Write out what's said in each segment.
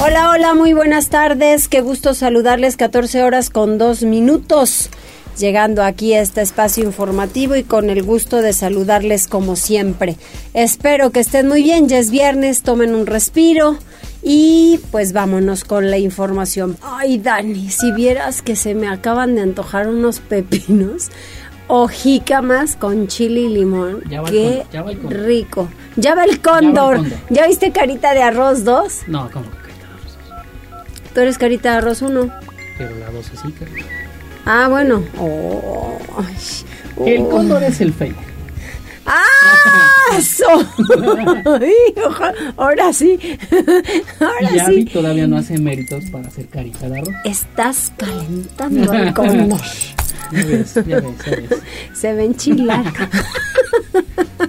Hola, hola, muy buenas tardes. Qué gusto saludarles. 14 horas con dos minutos. Llegando aquí a este espacio informativo y con el gusto de saludarles como siempre. Espero que estén muy bien. Ya es viernes, tomen un respiro y pues vámonos con la información. Ay, Dani, si vieras que se me acaban de antojar unos pepinos o jícamas con chile y limón. Ya va el Qué con- ya va el cóndor. rico. Ya va el cóndor. cóndor. ¿Ya viste carita de arroz 2? No, ¿cómo Tú eres carita de arroz 1. Pero la que... Ah, bueno. Oh, El oh. cóndor es el fake. ¡Ah! Ahora sí. Ahora Y sí. todavía no hace méritos para hacer carita de arroz. Estás calentando al cóndor. Ya ves, ya ves, ya ves. Se ven chilar.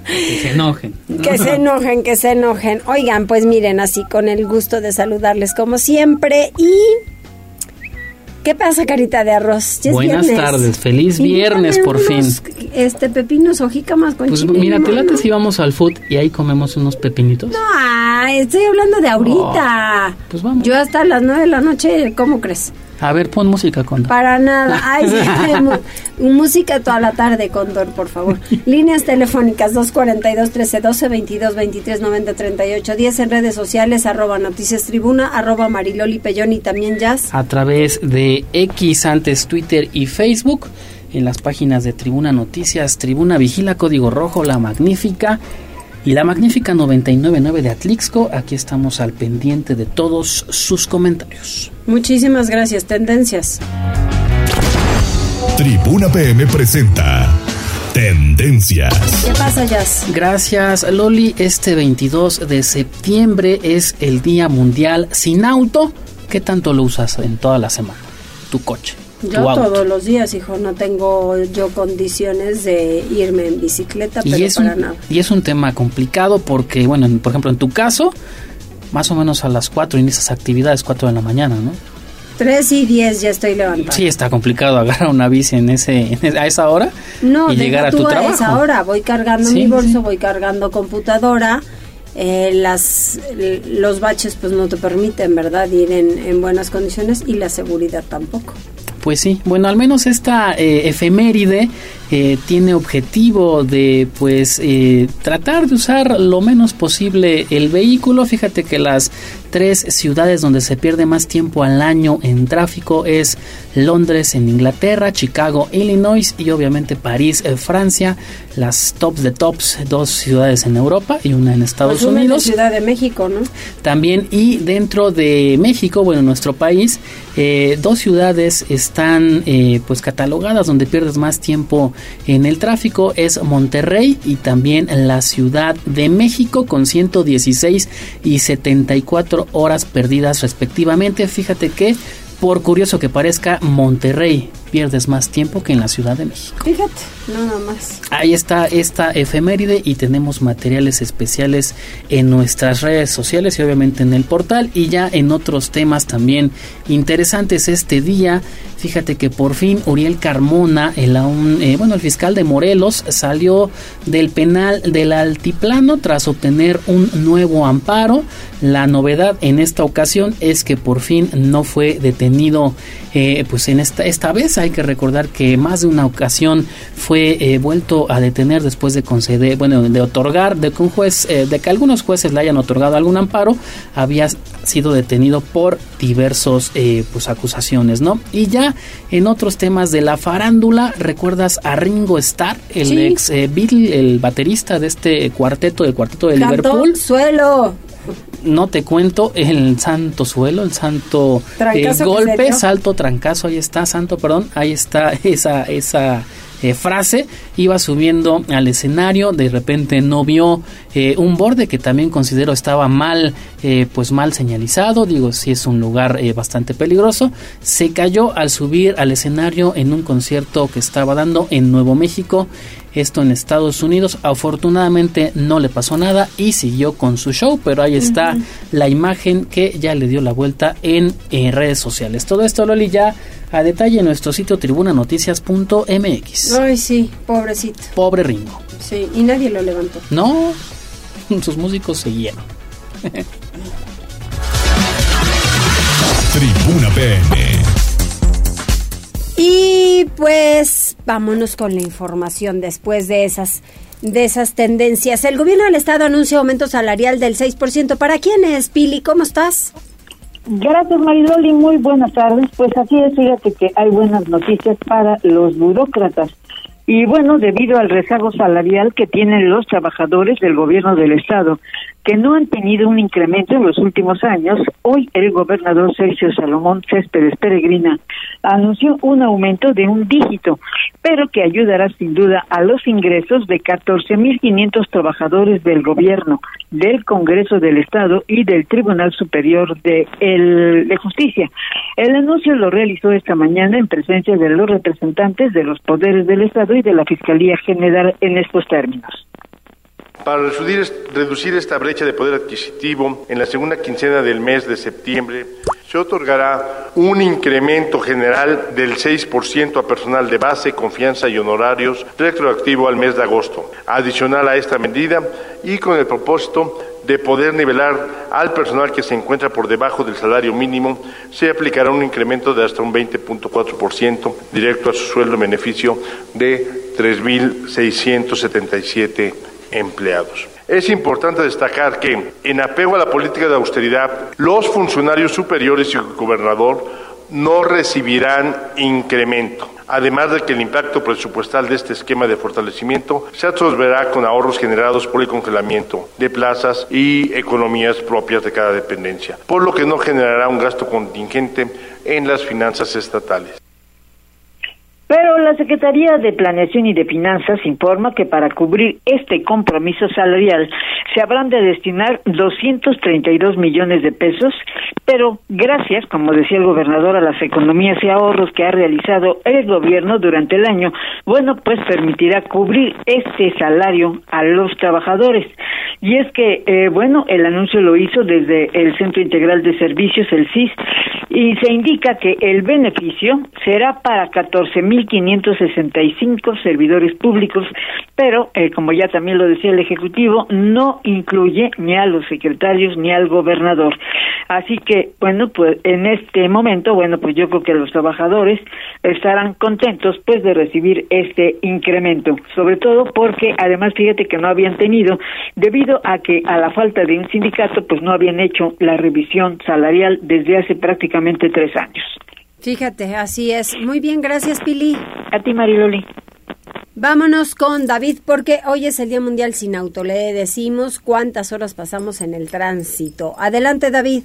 Que se enojen. Que se enojen, que se enojen. Oigan, pues miren, así con el gusto de saludarles como siempre. Y. ¿Qué pasa, carita de arroz? Ya es Buenas viernes. tardes, feliz viernes, por unos, Este, pepinos o jícamas con Pues chile mira, te late ¿no? si vamos al food y ahí comemos unos pepinitos. Ah, estoy hablando de ahorita. pues vamos. Yo hasta las nueve de la noche, ¿cómo crees? A ver, pon música, Cóndor. Para nada. Ay, sí, música toda la tarde, Condor, por favor. Líneas telefónicas 242 1312 22 23 90 38 10 en redes sociales, arroba noticias tribuna, arroba mariloli pellón y también jazz. a través de X antes Twitter y Facebook en las páginas de Tribuna Noticias, Tribuna Vigila, Código Rojo, La Magnífica y La Magnífica 999 de Atlixco. Aquí estamos al pendiente de todos sus comentarios. Muchísimas gracias, tendencias. Tribuna PM presenta Tendencias. ¿Qué pasa, Jazz? Gracias Loli, este 22 de septiembre es el Día Mundial sin auto. ¿Qué tanto lo usas en toda la semana? Tu coche. Yo todos los días, hijo, no tengo yo condiciones de irme en bicicleta, pero Y es, para un, nada. y es un tema complicado porque, bueno, en- por ejemplo, en tu caso, más o menos a las 4 inicias actividades, 4 de la mañana, ¿no? 3 y 10 ya estoy levantada. Sí, está complicado agarrar una bici en ese, en ese- a esa hora No, y llegar a tu a trabajo. esa hora. Voy cargando Sí, mi bolso, sí. voy cargando computadora. eh, las Los baches pues no te permiten, ¿verdad? Ir en, en buenas condiciones y la seguridad tampoco. Pues sí, bueno, al menos esta eh, efeméride eh, tiene objetivo de pues eh, tratar de usar lo menos posible el vehículo. Fíjate que las tres ciudades donde se pierde más tiempo al año en tráfico es Londres en Inglaterra, Chicago, Illinois y obviamente París, eh, Francia. Las tops de tops, dos ciudades en Europa y una en Estados Pues la Unidos. Ciudad de México, ¿no? También y dentro de México, bueno, nuestro país, eh, dos ciudades están eh, pues catalogadas donde pierdes más tiempo en el tráfico, es Monterrey y también la Ciudad de México con 116 y 74 horas perdidas respectivamente. Fíjate que, por curioso que parezca, Monterrey pierdes más tiempo que en la Ciudad de México. Fíjate, nada más. Ahí está esta efeméride y tenemos materiales especiales en nuestras redes sociales y obviamente en el portal y ya en otros temas también interesantes este día. Fíjate que por fin Uriel Carmona, el, aún, eh, bueno, el fiscal de Morelos, salió del penal del altiplano tras obtener un nuevo amparo. La novedad en esta ocasión es que por fin no fue detenido, eh, pues en esta, esta vez hay que recordar que más de una ocasión fue eh, vuelto a detener después de conceder, bueno, de otorgar, de que un juez, eh, de que algunos jueces le hayan otorgado algún amparo, había sido detenido por diversos eh, pues acusaciones, ¿no? Y ya en otros temas de la farándula, ¿recuerdas a Ringo Starr, el Sí. ex eh, Beatle, el baterista de este cuarteto, del cuarteto de Cantó Liverpool? suelo. No te cuento el santo suelo, el santo eh, golpe, salto, trancazo, ahí está, santo, perdón, ahí está esa, esa eh, frase, iba subiendo al escenario, de repente no vio eh, un borde que también considero estaba mal, eh, pues mal señalizado, digo, si es un lugar bastante peligroso, se cayó al subir al escenario en un concierto que estaba dando en Nuevo México, esto en Estados Unidos. Afortunadamente no le pasó nada y siguió con su show, pero ahí está la imagen que ya le dio la vuelta en, redes sociales. Todo esto, Loli, ya a detalle en nuestro sitio tribunanoticias.mx. Ay, sí, pobrecito. Pobre Ringo. Sí, y nadie lo levantó. No, sus músicos seguían. Tribuna PM. Y pues vámonos con la información después de esas de esas tendencias. El gobierno del estado anuncia aumento salarial del 6%. ¿Para quién es, Pili? ¿Cómo estás? Gracias, Maridoli. Muy buenas tardes. Pues así es, fíjate que hay buenas noticias para los burócratas. Y bueno, debido al rezago salarial que tienen los trabajadores del gobierno del estado, que no han tenido un incremento en los últimos años, hoy el gobernador Sergio Salomón Céspedes Peregrina anunció un aumento de un dígito, pero que ayudará sin duda a los ingresos de 14.500 trabajadores del gobierno, del Congreso del Estado y del Tribunal Superior de, de Justicia. El anuncio lo realizó esta mañana en presencia de los representantes de los poderes del Estado y de la Fiscalía General en estos términos. Para reducir, esta brecha de poder adquisitivo, en la segunda quincena del mes de septiembre se otorgará un incremento general del 6% a personal de base, confianza y honorarios retroactivo al mes de agosto. Adicional a esta medida y con el propósito de poder nivelar al personal que se encuentra por debajo del salario mínimo, se aplicará un incremento de hasta un 20.4% directo a su sueldo en beneficio de 3.677 empleados. Es importante destacar que, en apego a la política de austeridad, los funcionarios superiores y el gobernador no recibirán incremento, además de que el impacto presupuestal de este esquema de fortalecimiento se absorberá con ahorros generados por el congelamiento de plazas y economías propias de cada dependencia, por lo que no generará un gasto contingente en las finanzas estatales. Pero la Secretaría de Planeación y de Finanzas informa que para cubrir este compromiso salarial se habrán de destinar 232 millones de pesos, pero gracias, como decía el gobernador, a las economías y ahorros que ha realizado el gobierno durante el año, bueno, pues permitirá cubrir este salario a los trabajadores. Y es que, eh, bueno, el anuncio lo hizo desde el Centro Integral de Servicios, el CIS, y se indica que el beneficio será para 14 mil 1.565 servidores públicos, pero eh, como ya también lo decía el Ejecutivo, no incluye ni a los secretarios ni al gobernador. Así que, bueno, pues en este momento, bueno, pues yo creo que los trabajadores estarán contentos pues de recibir este incremento, sobre todo porque además fíjate que no habían tenido, debido a que a la falta de un sindicato, pues no habían hecho la revisión salarial desde hace prácticamente tres años. Fíjate, así es. Muy bien, gracias, Pili. A ti, Mariloli. Vámonos con David porque hoy es el Día Mundial sin Auto. Le decimos cuántas horas pasamos en el tránsito. Adelante, David.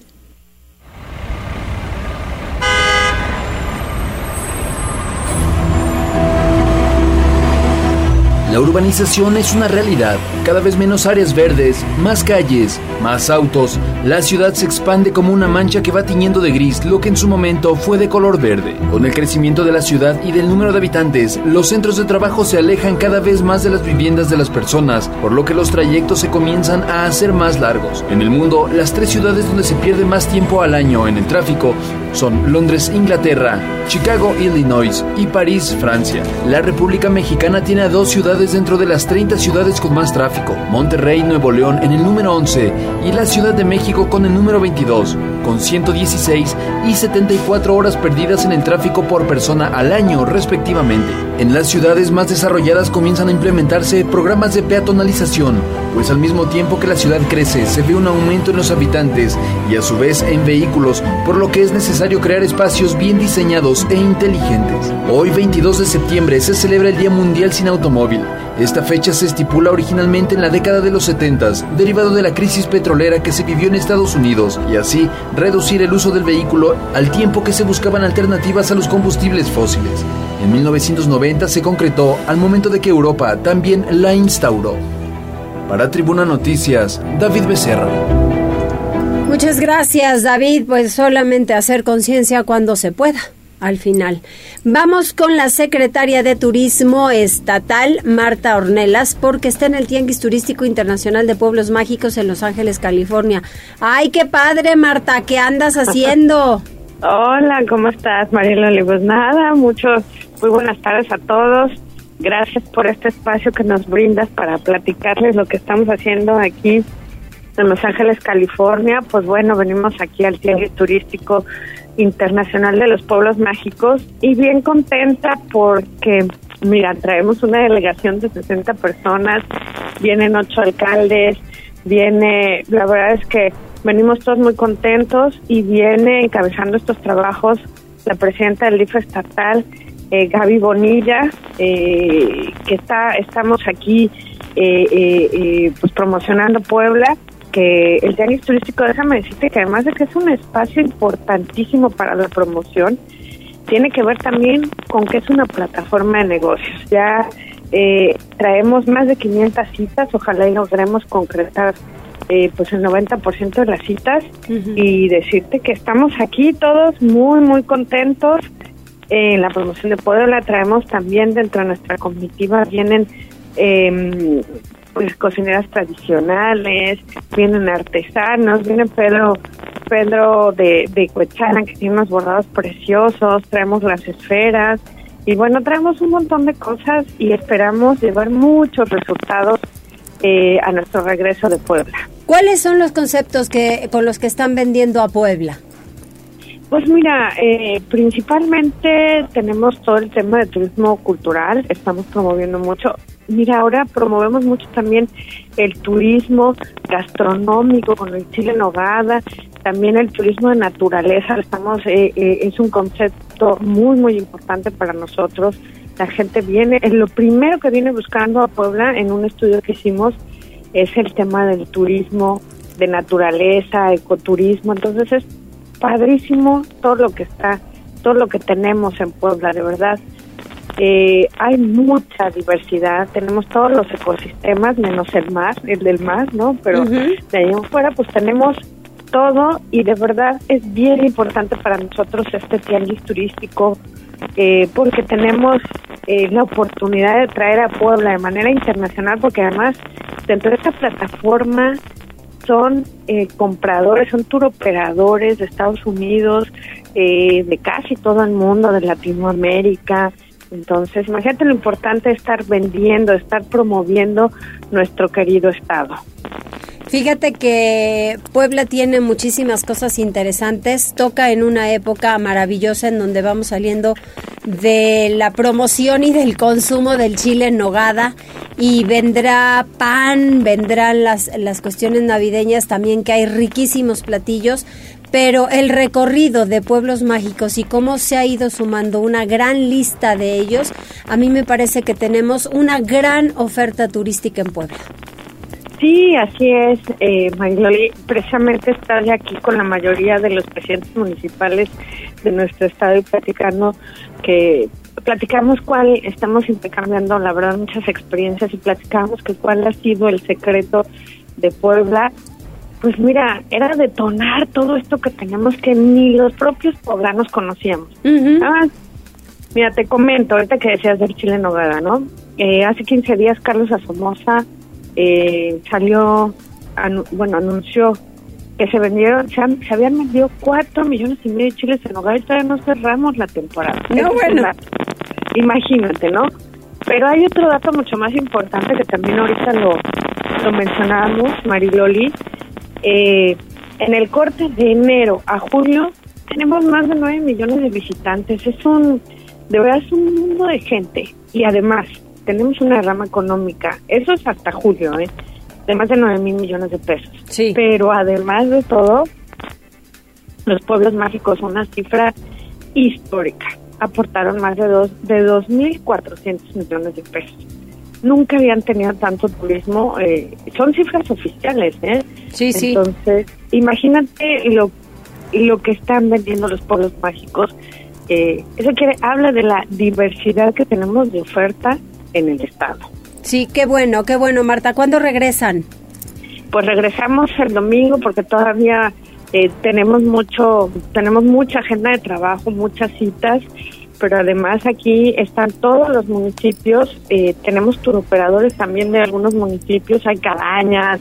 La urbanización es una realidad. Cada vez menos áreas verdes, más calles, más autos. La ciudad se expande como una mancha que va tiñendo de gris lo que en su momento fue de color verde. Con el crecimiento de la ciudad y del número de habitantes, los centros de trabajo se alejan cada vez más de las viviendas de las personas, por lo que los trayectos se comienzan a hacer más largos. En el mundo, las tres ciudades donde se pierde más tiempo al año en el tráfico son Londres, Inglaterra, Chicago, Illinois y París, Francia. La República Mexicana tiene a dos ciudades dentro de las 30 ciudades con más tráfico. Monterrey, Nuevo León en el número 11 y la Ciudad de México con el número 22, con 116 y 74 horas perdidas en el tráfico por persona al año respectivamente. En las ciudades más desarrolladas comienzan a implementarse programas de peatonalización, pues al mismo tiempo que la ciudad crece se ve un aumento en los habitantes y a su vez en vehículos, por lo que es necesario crear espacios bien diseñados e inteligentes. Hoy 22 de septiembre se celebra el Día Mundial sin Automóvil. Esta fecha se estipula originalmente en la década de los 70, derivado de la crisis petrolera que se vivió en Estados Unidos, y así reducir el uso del vehículo al tiempo que se buscaban alternativas a los combustibles fósiles. En 1990 se concretó al momento de que Europa también la instauró. Para Tribuna Noticias, David Becerra. Muchas gracias, David. Pues solamente hacer conciencia cuando se pueda al final. Vamos con la secretaria de Turismo Estatal, Marta Ornelas, porque está en el Tianguis Turístico Internacional de Pueblos Mágicos en Los Ángeles, California. ¡Ay, qué padre, Marta! ¿Qué andas haciendo? Hola, ¿cómo estás, Mariela? Pues nada, muchos, muy buenas tardes a todos. Gracias por este espacio que nos brindas para platicarles lo que estamos haciendo aquí en Los Ángeles, California. Pues bueno, venimos aquí al Tianguis Turístico Internacional de los Pueblos Mágicos y bien contenta porque, mira, traemos una delegación de 60 personas, vienen ocho alcaldes, viene, la verdad es que venimos todos muy contentos y viene encabezando estos trabajos la presidenta del DIF estatal, eh, Gaby Bonilla, eh, que está, estamos aquí eh, eh, pues promocionando Puebla que el Tianguis Turístico, déjame decirte que además de que es un espacio importantísimo para la promoción, tiene que ver también con que es una plataforma de negocios. Ya eh, traemos más de 500 citas, ojalá y logremos concretar eh, pues el 90% de las citas y decirte que estamos aquí todos muy, muy contentos. en la promoción de Puebla traemos también dentro de nuestra comitiva, vienen eh, pues cocineras tradicionales, vienen artesanos, viene Pedro Pedro de, de Cuechana que tiene unos bordados preciosos, traemos las esferas y bueno, traemos un montón de cosas y esperamos llevar muchos resultados eh, a nuestro regreso de Puebla. ¿Cuáles son los conceptos que con los que están vendiendo a Puebla? Pues mira, eh, principalmente tenemos todo el tema de turismo cultural, estamos promoviendo mucho. Mira, ahora promovemos mucho también el turismo gastronómico con el chile nogada, también el turismo de naturaleza. Estamos, eh, eh, es un concepto muy muy importante para nosotros. La gente viene, es lo primero que viene buscando a Puebla en un estudio que hicimos es el tema del turismo de naturaleza, ecoturismo. Entonces es padrísimo todo lo que está, todo lo que tenemos en Puebla, de verdad. Eh, hay mucha diversidad, tenemos todos los ecosistemas, menos el mar, el del mar, ¿no? Pero de ahí en fuera, pues tenemos todo y de verdad es bien importante para nosotros este tianguis turístico eh, porque tenemos eh, la oportunidad de traer a Puebla de manera internacional porque además dentro de esta plataforma son eh, compradores, son turoperadores de Estados Unidos, eh, de casi todo el mundo, de Latinoamérica, entonces, imagínate lo importante estar vendiendo, estar promoviendo nuestro querido estado. Fíjate que Puebla tiene muchísimas cosas interesantes, toca en una época maravillosa en donde vamos saliendo de la promoción y del consumo del chile en nogada y vendrá pan, vendrán las, las cuestiones navideñas también que hay riquísimos platillos, pero el recorrido de pueblos mágicos y cómo se ha ido sumando una gran lista de ellos, a mí me parece que tenemos una gran oferta turística en Puebla. Sí, así es, eh, Mariloli. Precisamente estoy aquí con la mayoría de los presidentes municipales de nuestro estado y platicando que platicamos cuál estamos intercambiando, la verdad, muchas experiencias y platicamos que cuál ha sido el secreto de Puebla pues mira, era detonar todo esto que teníamos que ni los propios poblanos conocíamos. ah, mira, te comento, ahorita que decías del chile nogada, ¿no? Eh, hace 15 días Carlos Asomosa eh, salió, bueno, anunció que se vendieron, se, habían vendido 4 millones y medio de chiles en nogada y todavía no cerramos la temporada. No, bueno. imagínate, ¿no? Pero hay otro dato mucho más importante que también ahorita lo, lo mencionábamos, Mariloli, eh, en el corte de enero a julio tenemos más de 9 millones de visitantes. Es un, de verdad es un mundo de gente. Y además, tenemos una rama económica. Eso es hasta julio, ¿eh? De más de 9 mil millones de pesos. Sí. Pero además de todo, los pueblos mágicos son una cifra histórica. Aportaron más de dos de 2.400 millones de pesos nunca habían tenido tanto turismo. Eh, son cifras oficiales, ¿eh? Sí, sí. Entonces, imagínate lo, lo que están vendiendo los pueblos mágicos. eh, eso quiere habla de la diversidad que tenemos de oferta en el estado. Sí, qué bueno, qué bueno, Marta. ¿Cuándo regresan? Pues regresamos el domingo porque todavía eh, tenemos mucho, tenemos mucha agenda de trabajo, muchas citas, pero además aquí están todos los municipios. Eh, tenemos turoperadores también de algunos municipios, hay cabañas,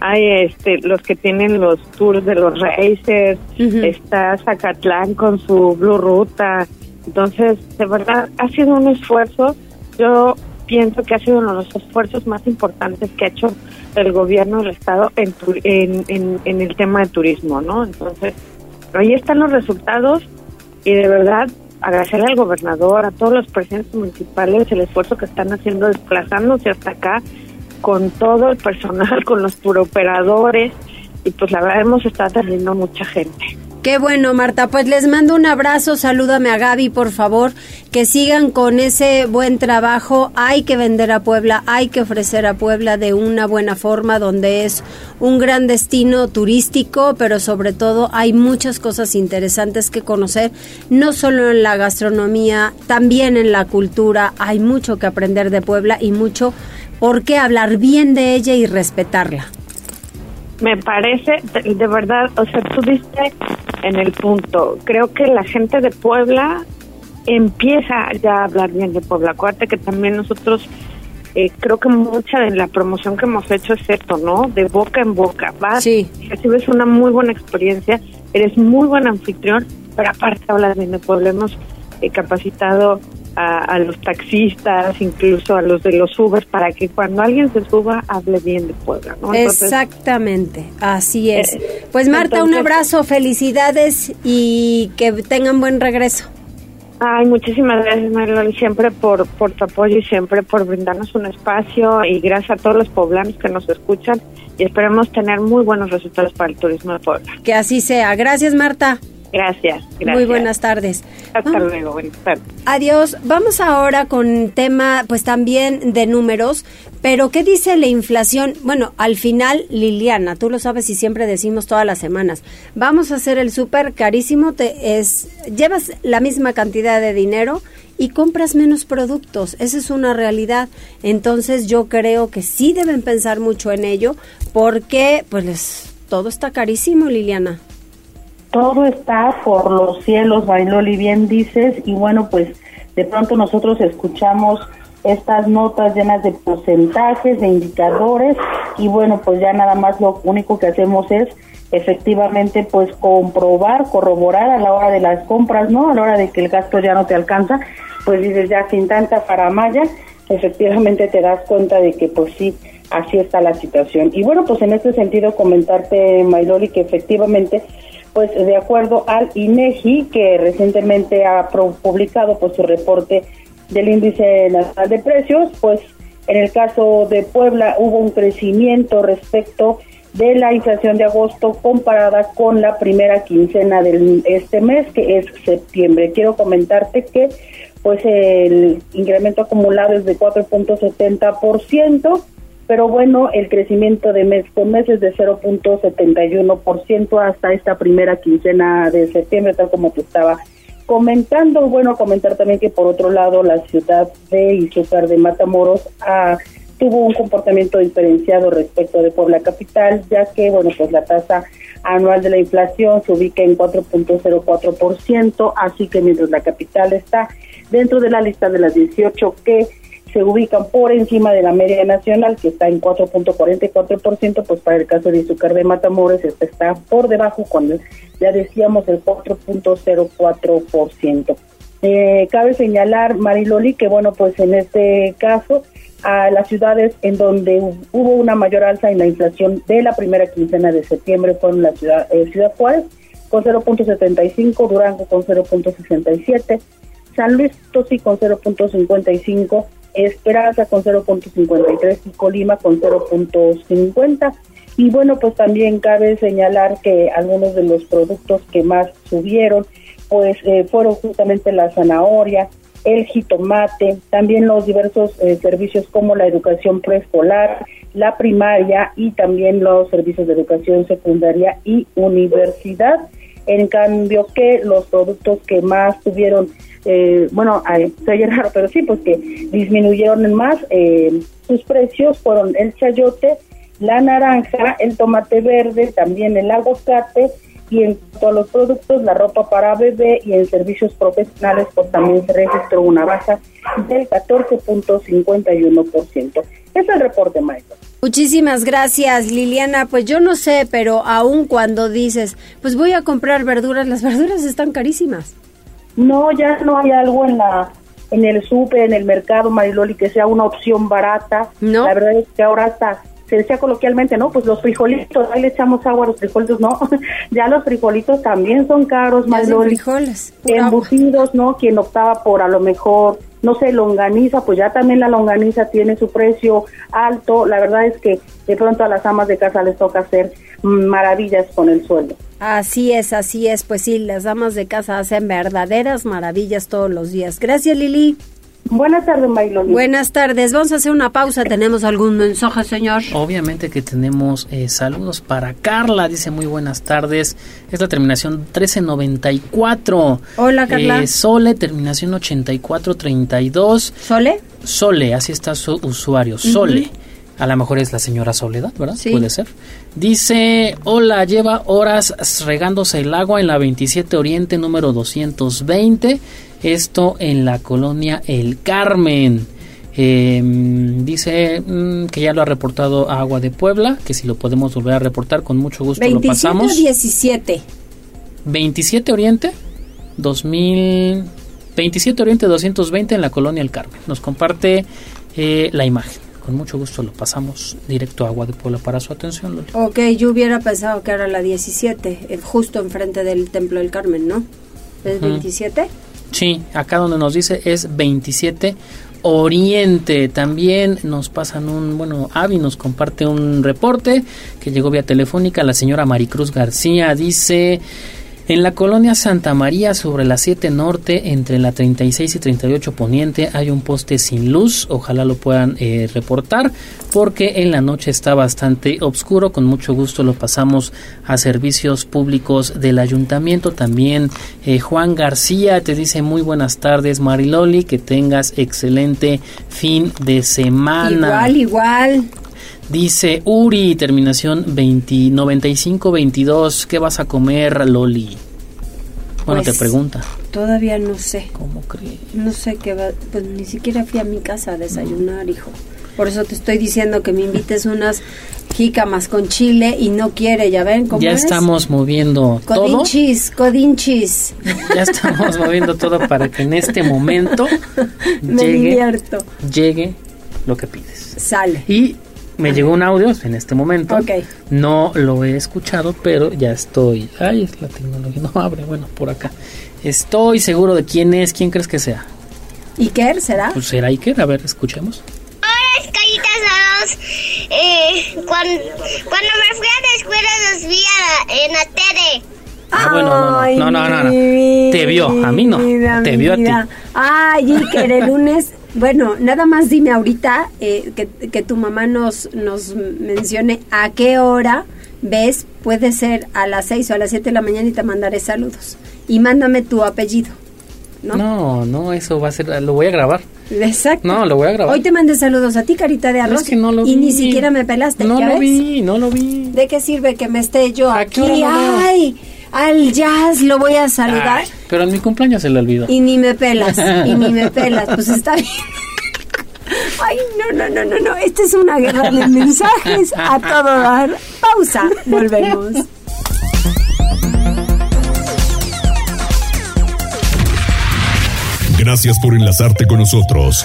hay este, los que tienen los tours de los racers, está Zacatlán con su Blue Ruta. Entonces, de verdad, ha sido un esfuerzo. Yo pienso que ha sido uno de los esfuerzos más importantes que ha hecho el gobierno del Estado en, en, en, el tema de turismo, ¿no? Entonces, ahí están los resultados y de verdad agradecerle al gobernador, a todos los presidentes municipales el esfuerzo que están haciendo desplazándose hasta acá con todo el personal, con los turoperadores y pues la verdad hemos estado atendiendo mucha gente. Qué bueno, Marta. Pues les mando un abrazo. Salúdame a Gaby, por favor. Que sigan con ese buen trabajo. Hay que vender a Puebla, hay que ofrecer a Puebla de una buena forma, donde es un gran destino turístico, pero sobre todo hay muchas cosas interesantes que conocer, no solo en la gastronomía, también en la cultura. Hay mucho que aprender de Puebla y mucho por qué hablar bien de ella y respetarla. Me parece, de, verdad, o sea, tú diste en el punto. Creo que la gente de Puebla empieza ya a hablar bien de Puebla. Acuérdate que también nosotros, eh, creo que mucha de la promoción que hemos hecho es esto, ¿no? De boca en boca. Vas, sí. recibes una muy buena experiencia, eres muy buen anfitrión, pero aparte hablas bien de Puebla. Hemos eh, capacitado a, los taxistas, incluso a los de los Uber, para que cuando alguien se suba hable bien de Puebla. ¿no? Exactamente, así es. Eh, pues Marta, un abrazo, felicidades y que tengan buen regreso. Ay, muchísimas gracias, Mariloli, siempre por, por tu apoyo y siempre por brindarnos un espacio y gracias a todos los poblanos que nos escuchan y esperemos tener muy buenos resultados para el turismo de Puebla. Que así sea. Gracias, Marta. Gracias, Muy buenas tardes. Hasta luego, buenas tardes. Adiós. Vamos ahora con tema, pues también de números, pero ¿qué dice la inflación? Bueno, al final, Liliana, tú lo sabes y siempre decimos todas las semanas, vamos a hacer el súper carísimo, te es, llevas la misma cantidad de dinero y compras menos productos. Esa es una realidad. Entonces yo creo que sí deben pensar mucho en ello porque pues todo está carísimo, Liliana todo está por los cielos, Bailoli, bien dices, y bueno, pues de pronto nosotros escuchamos estas notas llenas de porcentajes, de indicadores, y bueno, pues ya nada más lo único que hacemos es efectivamente pues comprobar, corroborar a la hora de las compras, ¿no? A la hora de que el gasto ya no te alcanza, pues dices ya sin tanta faramaya, efectivamente te das cuenta de que pues sí, así está la situación. Y bueno, pues en este sentido comentarte, Mailoli, que efectivamente pues de acuerdo al INEGI que recientemente ha publicado pues su reporte del índice nacional de precios, pues en el caso de Puebla hubo un crecimiento respecto de la inflación de agosto comparada con la primera quincena de este mes que es septiembre. Quiero comentarte que pues el incremento acumulado es de 4.70%, pero bueno, el crecimiento de mes con mes es de 0.71% hasta esta primera quincena de septiembre, tal como te estaba comentando. Bueno, comentar también que por otro lado la ciudad de Izúcar de Matamoros ah, tuvo un comportamiento diferenciado respecto de Puebla Capital, ya que, bueno, pues la tasa anual de la inflación se ubica en 4.04%, así que mientras la capital está dentro de la lista de las 18 que se ubican por encima de la media nacional, que está en 4.44%, pues para el caso de Izúcar de Matamoros está por debajo, cuando ya decíamos el 4.04%. Eh, cabe señalar, Mariloli, que bueno, pues en este caso, a las ciudades en donde hubo una mayor alza en la inflación de la primera quincena de septiembre fueron la ciudad, eh, ciudad Juárez con 0.75, Durango con 0.67, San Luis Potosí con 0.55, Esperanza con 0.53 y Colima con 0.50. Y bueno, pues también cabe señalar que algunos de los productos que más subieron, pues eh, fueron justamente la zanahoria, el jitomate, también los diversos eh, servicios como la educación preescolar, la primaria y también los servicios de educación secundaria y universidad. en cambio que los productos que más tuvieron, eh, bueno, se oye raro, pero sí, pues que disminuyeron en más eh, sus precios fueron el chayote, la naranja, el tomate verde, también el aguacate y en todos los productos, la ropa para bebé y en servicios profesionales, pues también se registró una baja del 14.51%. Es el reporte, Michael. Muchísimas gracias, Liliana. Pues yo no sé, pero aún cuando dices, pues voy a comprar verduras, las verduras están carísimas. No, ya no hay algo en la en el súper, en el mercado, Mariloli, que sea una opción barata. No. La verdad es que ahora está se decía coloquialmente, ¿no? Pues los frijolitos, ahí le echamos agua a los frijolitos, no, ya los frijolitos también son caros, más frijoles. Embutidos, ¿no? Quien optaba por a lo mejor, no sé, longaniza, pues ya también la longaniza tiene su precio alto. La verdad es que de pronto a las amas de casa les toca hacer maravillas con el sueldo. Así es, así es, pues sí, las amas de casa hacen verdaderas maravillas todos los días. Gracias, Lili. Buenas tardes, Maylon. Buenas tardes. Vamos a hacer una pausa. ¿Tenemos algún mensaje, señor? Obviamente que tenemos eh, saludos para Carla. Dice muy buenas tardes. Es la terminación 1394. Hola, Carla. Eh, Sole, terminación 8432. ¿Sole? Sole, así está su usuario. Sole. A lo mejor es la señora Soledad, ¿verdad? Sí. Puede ser. Dice, hola, lleva horas regándose el agua en la 27 Oriente número 220 esto en la colonia El Carmen. Em, dice mm, que ya lo ha reportado Agua de Puebla, que si lo podemos volver a reportar con mucho gusto lo pasamos. 17. 27 Oriente 2000 27 Oriente 220 en la colonia El Carmen. Nos comparte eh, la imagen. Con mucho gusto lo pasamos directo a Agua de Puebla para su atención. Loli. Ok, yo hubiera pensado que era la 17, eh, justo enfrente del Templo del Carmen, ¿no? ¿Es 27? Sí, acá donde nos dice es 27 Oriente. También nos pasan un, bueno, Avi nos comparte un reporte que llegó vía telefónica. La señora Maricruz García dice, en la colonia Santa María, sobre la 7 Norte, entre la 36 y 38 Poniente, hay un poste sin luz. Ojalá lo puedan eh, reportar, porque en la noche está bastante oscuro. Con mucho gusto lo pasamos a servicios públicos del ayuntamiento. También eh, Juan García te dice muy buenas tardes, Mariloli, que tengas excelente fin de semana. Igual, igual. Dice Uri, terminación 20, 9522. ¿Qué vas a comer, Loli? Bueno, Pues, te pregunta. Todavía no sé. ¿Cómo crees? No sé qué va. Pues ni siquiera fui a mi casa a desayunar, hijo. Por eso te estoy diciendo que me invites unas jícamas con chile y no quiere, ¿ya ven cómo Ya es? estamos moviendo todo. Codinchis, codinchis. Ya estamos moviendo todo para que en este momento Me llegue, divierto. llegue lo que pides. Sale. Y me llegó un audio en este momento. Ok. No lo he escuchado, pero ya estoy. Ay, es la tecnología. No abre, bueno, por acá. Estoy seguro de quién es. ¿Quién crees que sea? ¿Iker será? Pues será Iker. A ver, escuchemos. Hola, a dos. Eh, cuando, cuando me fui a la escuela los vi a- en la tele. Ah, bueno, no, no, no, no, no, no. mi Te vio, a mí no. vida, Te vio a ti. vida. Ay, Iker, el lunes. Bueno, nada más dime ahorita eh, que, que tu mamá nos, nos mencione a qué hora ves, puede ser a las 6 o a las 7 de la mañana y te mandaré saludos. Y mándame tu apellido. ¿No? No, no, eso va a ser. Lo voy a grabar. Exacto. No, lo voy a grabar. Hoy te mandé saludos a ti, carita de arroz. es que no lo y ni siquiera me pelaste. No ¿ya lo ves? vi, no lo vi. ¿De qué sirve que me esté yo ¿A qué aquí? Ay, al jazz lo voy a saludar. Ay, pero en mi cumpleaños se le olvidó. Y ni me pelas, y ni me pelas, pues está bien. Ay, no, no, no, no, no. Esta es una guerra de mensajes a todo dar. Pausa, volvemos. Gracias por enlazarte con nosotros.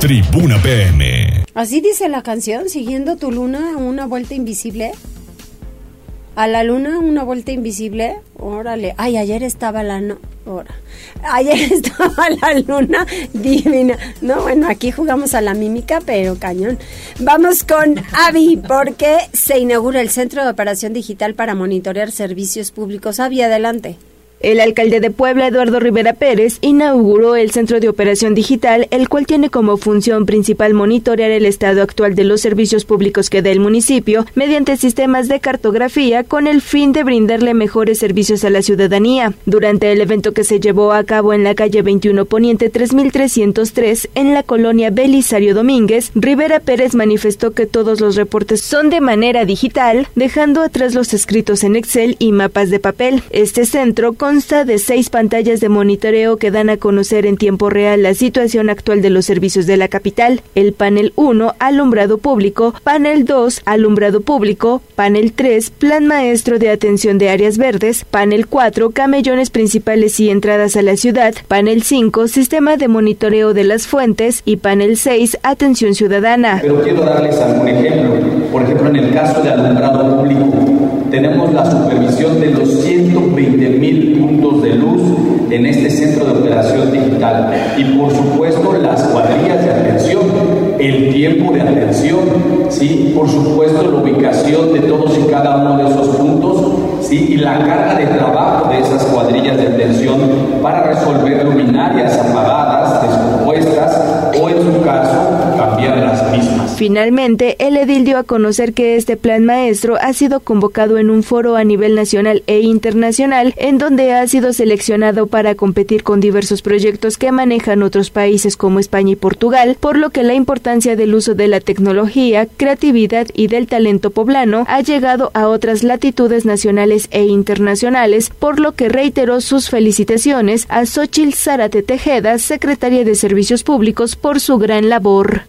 Tribuna PM. Así dice la canción, siguiendo tu luna, una vuelta invisible. A la luna una vuelta invisible, órale. Ay, ayer estaba la no. Ayer estaba la luna divina. No, bueno, aquí jugamos a la mímica, pero cañón. Vamos con Avi, porque se inaugura el Centro de Operación Digital para monitorear servicios públicos. Avi, adelante. El alcalde de Puebla, Eduardo Rivera Pérez, inauguró el Centro de Operación Digital, el cual tiene como función principal monitorear el estado actual de los servicios públicos que da el municipio mediante sistemas de cartografía con el fin de brindarle mejores servicios a la ciudadanía. Durante el evento que se llevó a cabo en la calle 21 Poniente 3303 en la colonia Belisario Domínguez, Rivera Pérez manifestó que todos los reportes son de manera digital, dejando atrás los escritos en Excel y mapas de papel. Este centro consta de seis pantallas de monitoreo que dan a conocer en tiempo real la situación actual de los servicios de la capital. El panel 1, alumbrado público, panel 2, alumbrado público, panel 3, plan maestro de atención de áreas verdes, panel 4, camellones principales y entradas a la ciudad, panel 5, sistema de monitoreo de las fuentes y panel 6, atención ciudadana. Pero quiero darles algún ejemplo. Por ejemplo, en el caso de alumbrado público, tenemos la supervisión de los 120 mil en este centro de operación digital. Y por supuesto las cuadrillas de atención, el tiempo de atención, ¿sí? por supuesto la ubicación de todos y cada uno de esos puntos ¿sí? y la carga de trabajo de esas cuadrillas de atención para resolver luminarias apagadas, descompuestas o en su caso. Finalmente, el edil dio a conocer que este plan maestro ha sido convocado en un foro a nivel nacional e internacional en donde ha sido seleccionado para competir con diversos proyectos que manejan otros países como España y Portugal, por lo que la importancia del uso de la tecnología, creatividad y del talento poblano ha llegado a otras latitudes nacionales e internacionales, por lo que reiteró sus felicitaciones a Xochil Zárate Tejeda, secretaria de Servicios Públicos, por su gran labor.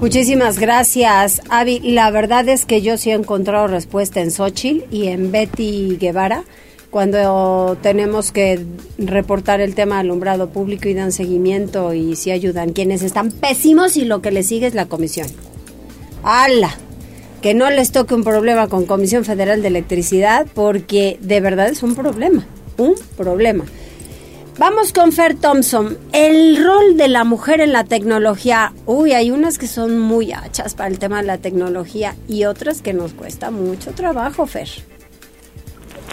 Muchísimas gracias, Avi. La verdad es que yo sí he encontrado respuesta en Xochitl y en Betty Guevara cuando tenemos que reportar el tema alumbrado público y dan seguimiento y si ayudan quienes están pésimos y lo que les sigue es la comisión. ¡Hala! Que no les toque un problema con Comisión Federal de Electricidad porque de verdad es un problema, un problema. Vamos con Fer Thompson. El rol de la mujer en la tecnología. Uy, hay unas que son muy hachas para el tema de la tecnología y otras que nos cuesta mucho trabajo, Fer.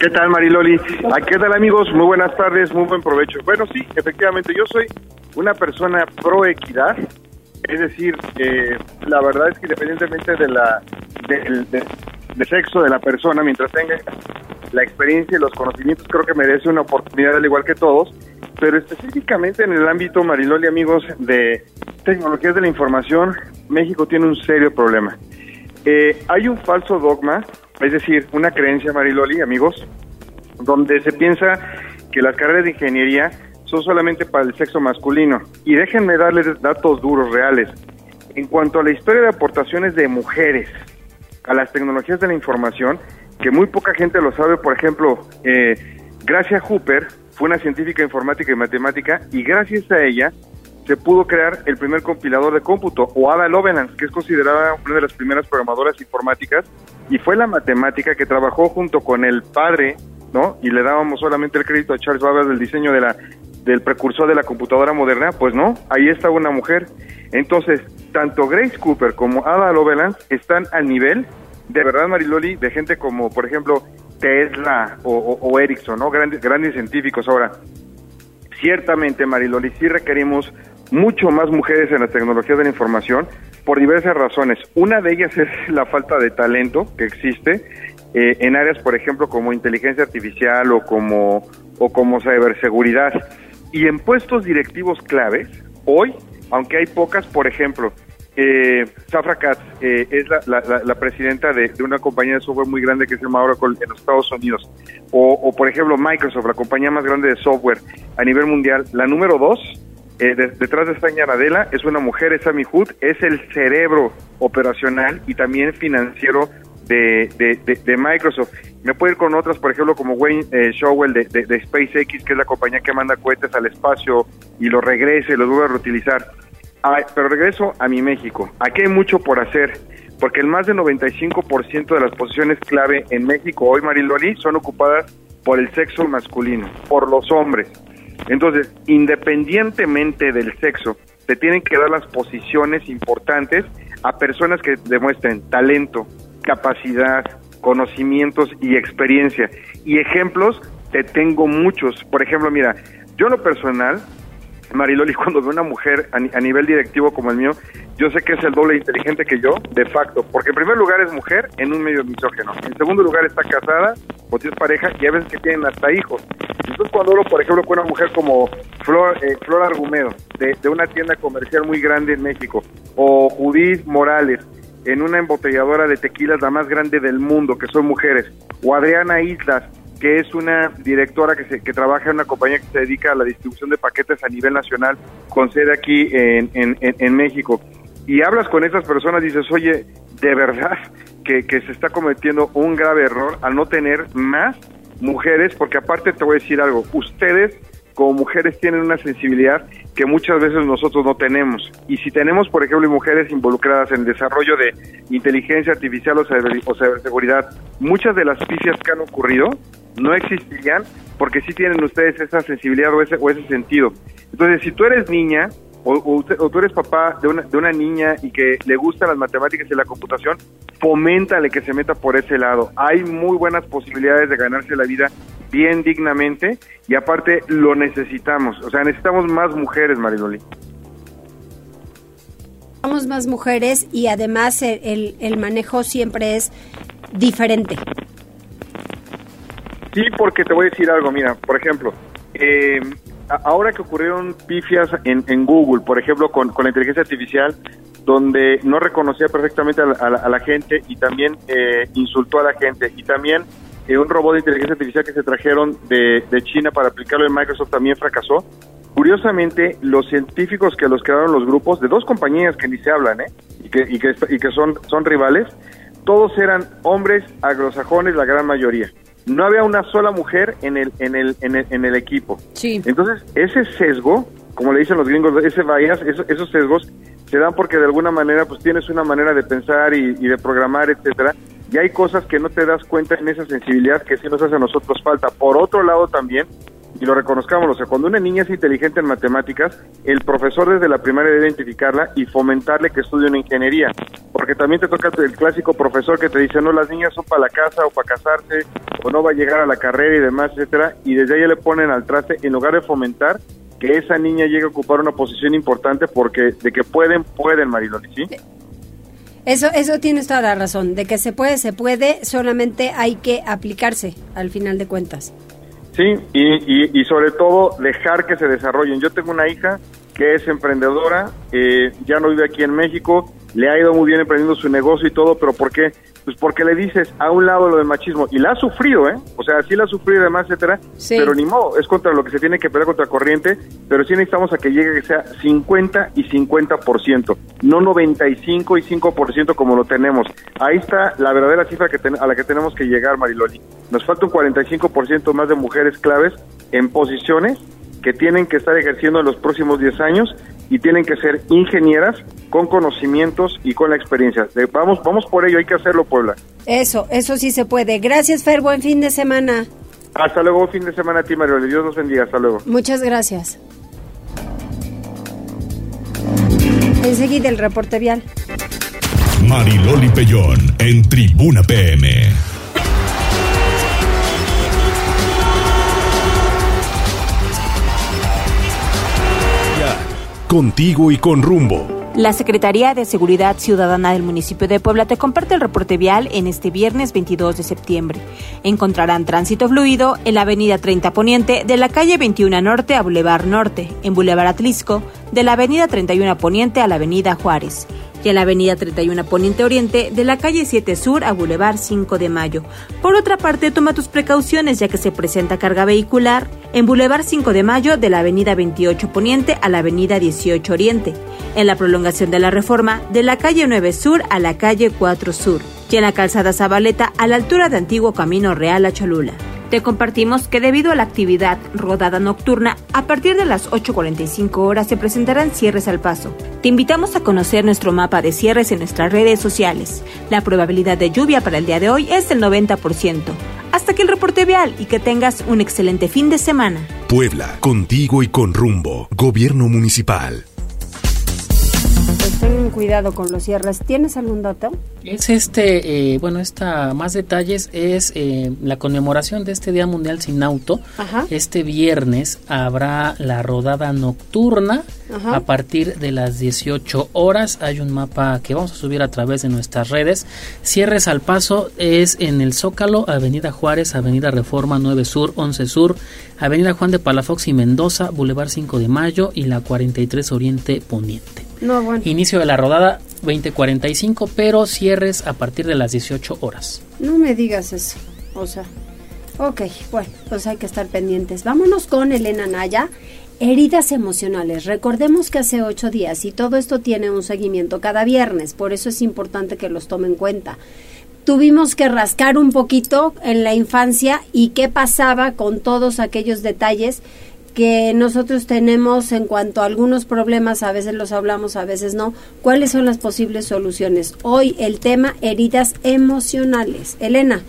¿Qué tal, Mariloli? ¿Qué tal, amigos? Muy buenas tardes, muy buen provecho. Bueno, sí, efectivamente, yo soy una persona pro equidad. Es decir, eh, la verdad es que independientemente de la del sexo de la persona, mientras tenga la experiencia y los conocimientos, creo que merece una oportunidad al igual que todos pero específicamente en el ámbito, Mariloli, amigos, de tecnologías de la información, México tiene un serio problema. Eh, hay un falso dogma, es decir, una creencia, Mariloli, amigos, donde se piensa que las carreras de ingeniería son solamente para el sexo masculino. Y déjenme darles datos duros, reales. En cuanto a la historia de aportaciones de mujeres a las tecnologías de la información, que muy poca gente lo sabe, por ejemplo, eh, Gracia Hooper fue una científica informática y matemática y gracias a ella se pudo crear el primer compilador de cómputo, o Ada Lovelace, que es considerada una de las primeras programadoras informáticas, y fue la matemática que trabajó junto con el padre, ¿no? Y le dábamos solamente el crédito a Charles Babbage del diseño de la, del precursor de la computadora moderna, pues no, ahí estaba una mujer. Entonces, tanto Grace Cooper como Ada Lovelace están al nivel, de verdad, Mariloli, de gente como, por ejemplo, Tesla o, Ericsson, ¿no? Grandes, grandes científicos. Ahora, ciertamente, Mariloli, sí requerimos mucho más mujeres en la tecnología de la información por diversas razones. Una de ellas es la falta de talento que existe eh, en áreas, por ejemplo, como inteligencia artificial o como, o como ciberseguridad. Y en puestos directivos claves, hoy, aunque hay pocas, por ejemplo, eh, Safra Katz eh, es la, presidenta de, una compañía de software muy grande que se llama Oracle en los Estados Unidos. O, por ejemplo, Microsoft, la compañía más grande de software a nivel mundial. La número dos, eh, detrás de esta Nadella, es una mujer, es Amy Hood, es el cerebro operacional y también financiero de, de, Microsoft. Me puedo ir con otras, por ejemplo, como Wayne eh, Showell de, de, SpaceX, que es la compañía que manda cohetes al espacio y los regresa y los vuelve a reutilizar pero regreso a mi México. Aquí hay mucho por hacer. porque el más del 95% de las posiciones clave en México hoy, Mariloli, son ocupadas por el sexo masculino, por los hombres. Entonces, independientemente del sexo, te tienen que dar las posiciones importantes a personas que demuestren talento, capacidad, conocimientos y experiencia. Y ejemplos, te tengo muchos. Por ejemplo, mira, yo en lo personal, Mariloli, cuando veo una mujer a, nivel directivo como el mío, yo sé que es el doble inteligente que yo, de facto, porque en primer lugar es mujer en un medio misógeno, en segundo lugar está casada o tienes pareja y a veces que tienen hasta hijos. Entonces cuando hablo, por ejemplo, con una mujer como Flor, eh, Flor Argumedo, de, de, una tienda comercial muy grande en México, o Judith Morales, en una embotelladora de tequilas la más grande del mundo, que son mujeres, o Adriana Islas, que es una directora que, se, que trabaja en una compañía que se dedica a la distribución de paquetes a nivel nacional, con sede aquí en, en, en México. Y hablas con esas personas dices, oye, de verdad que, que se está cometiendo un grave error al no tener más mujeres, porque aparte te voy a decir algo, ustedes como mujeres tienen una sensibilidad que muchas veces nosotros no tenemos. Y si tenemos, por ejemplo, mujeres involucradas en el desarrollo de inteligencia artificial o, ciberseguridad, muchas de las pifias que han ocurrido no existirían porque sí tienen ustedes esa sensibilidad o ese, o ese sentido. Entonces, si tú eres niña o, tú eres papá de una, de una niña y que le gustan las matemáticas y la computación, foméntale que se meta por ese lado. Hay muy buenas posibilidades de ganarse la vida bien dignamente y aparte lo necesitamos. O sea, necesitamos más mujeres, Mariloli. Necesitamos más mujeres y además el, el manejo siempre es diferente. Sí, porque te voy a decir algo, mira, por ejemplo, eh, ahora que ocurrieron pifias en, en Google, por ejemplo, con, con, la inteligencia artificial, donde no reconocía perfectamente a la, gente y también eh, insultó a la gente, y también eh, un robot de inteligencia artificial que se trajeron de, de China para aplicarlo en Microsoft también fracasó. Curiosamente, los científicos que los crearon los grupos, de dos compañías que ni se hablan, ¿eh? y que, y que, y que son, son rivales, todos eran hombres anglosajones, la gran mayoría no había una sola mujer en el, en el, en el, equipo. Sí. Entonces, ese sesgo, como le dicen los gringos, ese bias, esos, esos sesgos se dan porque de alguna manera pues tienes una manera de pensar y, y, de programar, etcétera, y hay cosas que no te das cuenta en esa sensibilidad que sí nos hace a nosotros falta. Por otro lado también, y lo reconozcamos, o sea, cuando una niña es inteligente en matemáticas, el profesor desde la primaria debe identificarla y fomentarle que estudie una ingeniería, porque también te toca el clásico profesor que te dice, no, las niñas son para la casa o para casarse, o no va a llegar a la carrera y demás, etcétera, y desde ahí le ponen al traste, en lugar de fomentar que esa niña llegue a ocupar una posición importante, porque de que pueden, pueden, Mariloli, ¿sí? Eso, eso tienes toda la razón, de que se puede, se puede, solamente hay que aplicarse al final de cuentas. Sí, y, y, sobre todo dejar que se desarrollen. Yo tengo una hija que es emprendedora, eh, ya no vive aquí en México, le ha ido muy bien emprendiendo su negocio y todo, pero ¿por qué? Pues porque le dices a un lado lo del machismo, y la ha sufrido, ¿eh? O sea, sí la ha sufrido y demás, etcétera, pero ni modo, es contra lo que se tiene que pelear contra corriente, pero sí necesitamos a que llegue que sea 50 y 50%, no 95 y 5% como lo tenemos. Ahí está la verdadera cifra que a la que tenemos que llegar, Mariloli. Nos falta un 45% más de mujeres claves en posiciones que tienen que estar ejerciendo en los próximos 10 años y tienen que ser ingenieras con conocimientos y con la experiencia. Vamos, vamos por ello, hay que hacerlo, Puebla. Eso, eso sí se puede. Gracias, Fer, buen fin de semana. Hasta luego, fin de semana a ti, Mario. Dios los bendiga, hasta luego. Muchas gracias. Enseguida el reporte vial. Mariloli Pellón en Tribuna PM. Contigo y con rumbo. La Secretaría de Seguridad Ciudadana del municipio de Puebla te comparte el reporte vial en este viernes 22 de septiembre. Encontrarán tránsito fluido en la avenida 30 Poniente de la calle 21 Norte a Boulevard Norte, en Boulevard Atlisco, de la avenida 31 Poniente a la avenida Juárez y en la avenida 31 Poniente Oriente de la calle 7 Sur a Boulevard 5 de Mayo. Por otra parte, toma tus precauciones ya que se presenta carga vehicular en Boulevard 5 de Mayo de la avenida 28 Poniente a la avenida 18 Oriente, en la prolongación de la reforma de la calle 9 Sur a la calle 4 Sur y en la calzada Zabaleta a la altura de Antiguo Camino Real a Cholula. Te compartimos que debido a la actividad rodada nocturna, a partir de las 8.45 horas se presentarán cierres al paso. Te invitamos a conocer nuestro mapa de cierres en nuestras redes sociales. La probabilidad de lluvia para el día de hoy es del 90%. Hasta que el reporte vial y que tengas un excelente fin de semana. Puebla, contigo y con rumbo. Gobierno Municipal. Cuidado con los cierres. ¿Tienes algún dato? Es este, eh, bueno, esta más detalles es eh, la conmemoración de este Día Mundial sin Auto. Este viernes habrá la rodada nocturna a partir de las 18 horas. Hay un mapa que vamos a subir a través de nuestras redes. Cierres al paso es en el Zócalo, Avenida Juárez, Avenida Reforma 9 Sur, 11 Sur, Avenida Juan de Palafox y Mendoza, Boulevard 5 de Mayo y la 43 Oriente Poniente. No, bueno. Inicio de la rodada 2045, pero cierres a partir de las 18 horas. No me digas eso. O sea, ok, bueno, pues hay que estar pendientes. Vámonos con Elena Naya. Heridas emocionales. Recordemos que hace ocho días y todo esto tiene un seguimiento cada viernes, por eso es importante que los tomen en cuenta. Tuvimos que rascar un poquito en la infancia y qué pasaba con todos aquellos detalles que nosotros tenemos en cuanto a algunos problemas, a veces los hablamos, a veces no, cuáles son las posibles soluciones. Hoy el tema heridas emocionales. Elena.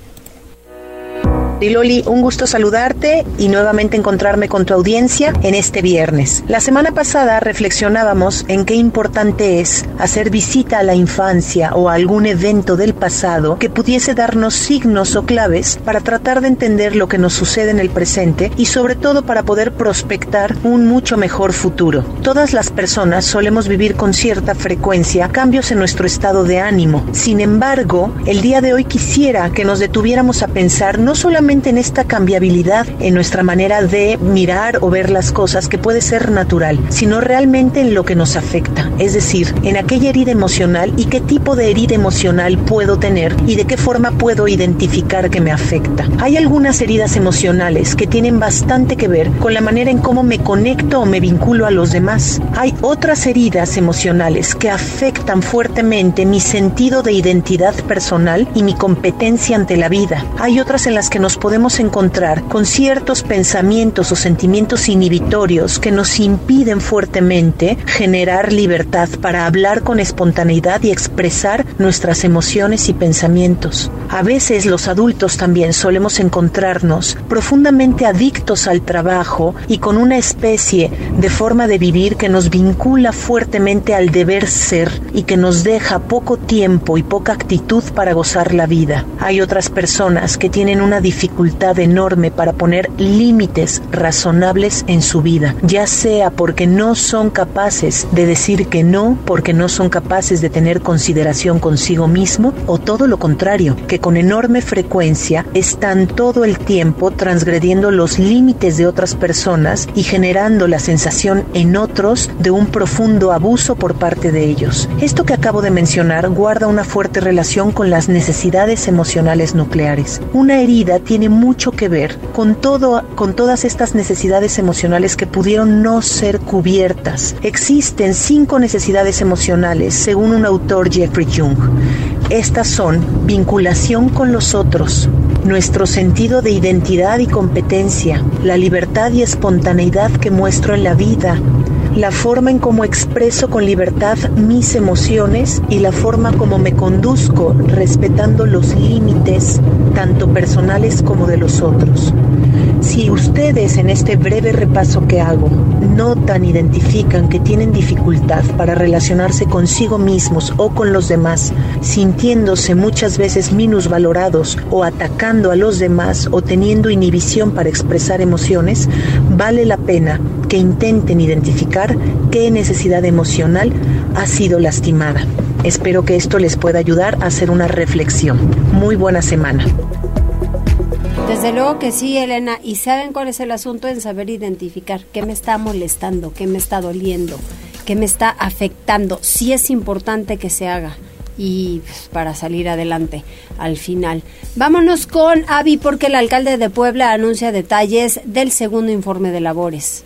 Loli, un gusto saludarte y nuevamente encontrarme con tu audiencia en este viernes. La semana pasada reflexionábamos en qué importante es hacer visita a la infancia o algún evento del pasado que pudiese darnos signos o claves para tratar de entender lo que nos sucede en el presente y sobre todo para poder prospectar un mucho mejor futuro. Todas las personas solemos vivir con cierta frecuencia cambios en nuestro estado de ánimo. Sin embargo, el día de hoy quisiera que nos detuviéramos a pensar no solamente en esta cambiabilidad en nuestra manera de mirar o ver las cosas que puede ser natural, sino realmente en lo que nos afecta, es decir, en aquella herida emocional y qué tipo de herida emocional puedo tener y de qué forma puedo identificar que me afecta. Hay algunas heridas emocionales que tienen bastante que ver con la manera en cómo me conecto o me vinculo a los demás. Hay otras heridas emocionales que afectan fuertemente mi sentido de identidad personal y mi competencia ante la vida. Hay otras en las que nos podemos encontrar con ciertos pensamientos o sentimientos inhibitorios que nos impiden fuertemente generar libertad para hablar con espontaneidad y expresar nuestras emociones y pensamientos. A veces los adultos también solemos encontrarnos profundamente adictos al trabajo y con una especie de forma de vivir que nos vincula fuertemente al deber ser y que nos deja poco tiempo y poca actitud para gozar la vida. Hay otras personas que tienen una dificultad dificultad enorme para poner límites razonables en su vida, ya sea porque no son capaces de decir que no, porque no son capaces de tener consideración consigo mismo, o todo lo contrario, que con enorme frecuencia están todo el tiempo transgrediendo los límites de otras personas y generando la sensación en otros de un profundo abuso por parte de ellos. Esto que acabo de mencionar guarda una fuerte relación con las necesidades emocionales nucleares. Una herida tiene mucho que ver con todo, con todas estas necesidades emocionales que pudieron no ser cubiertas. Existen cinco necesidades emocionales, según un autor Jeffrey Jung. Estas son vinculación con los otros, nuestro sentido de identidad y competencia, la libertad y espontaneidad que muestro en la vida, la forma en cómo expreso con libertad mis emociones y la forma como me conduzco respetando los límites tanto personales como de los otros. Si ustedes en este breve repaso que hago notan, identifican que tienen dificultad para relacionarse consigo mismos o con los demás, sintiéndose muchas veces minusvalorados o atacando a los demás o teniendo inhibición para expresar emociones, vale la pena que intenten identificar qué necesidad emocional ha sido lastimada. Espero que esto les pueda ayudar a hacer una reflexión. Muy buena semana. Desde luego que sí, Elena. ¿Y saben cuál es el asunto? En saber identificar qué me está molestando, qué me está doliendo, qué me está afectando. Sí es importante que se haga y pues, para salir adelante al final. Vámonos con Avi porque el alcalde de Puebla anuncia detalles del segundo informe de labores.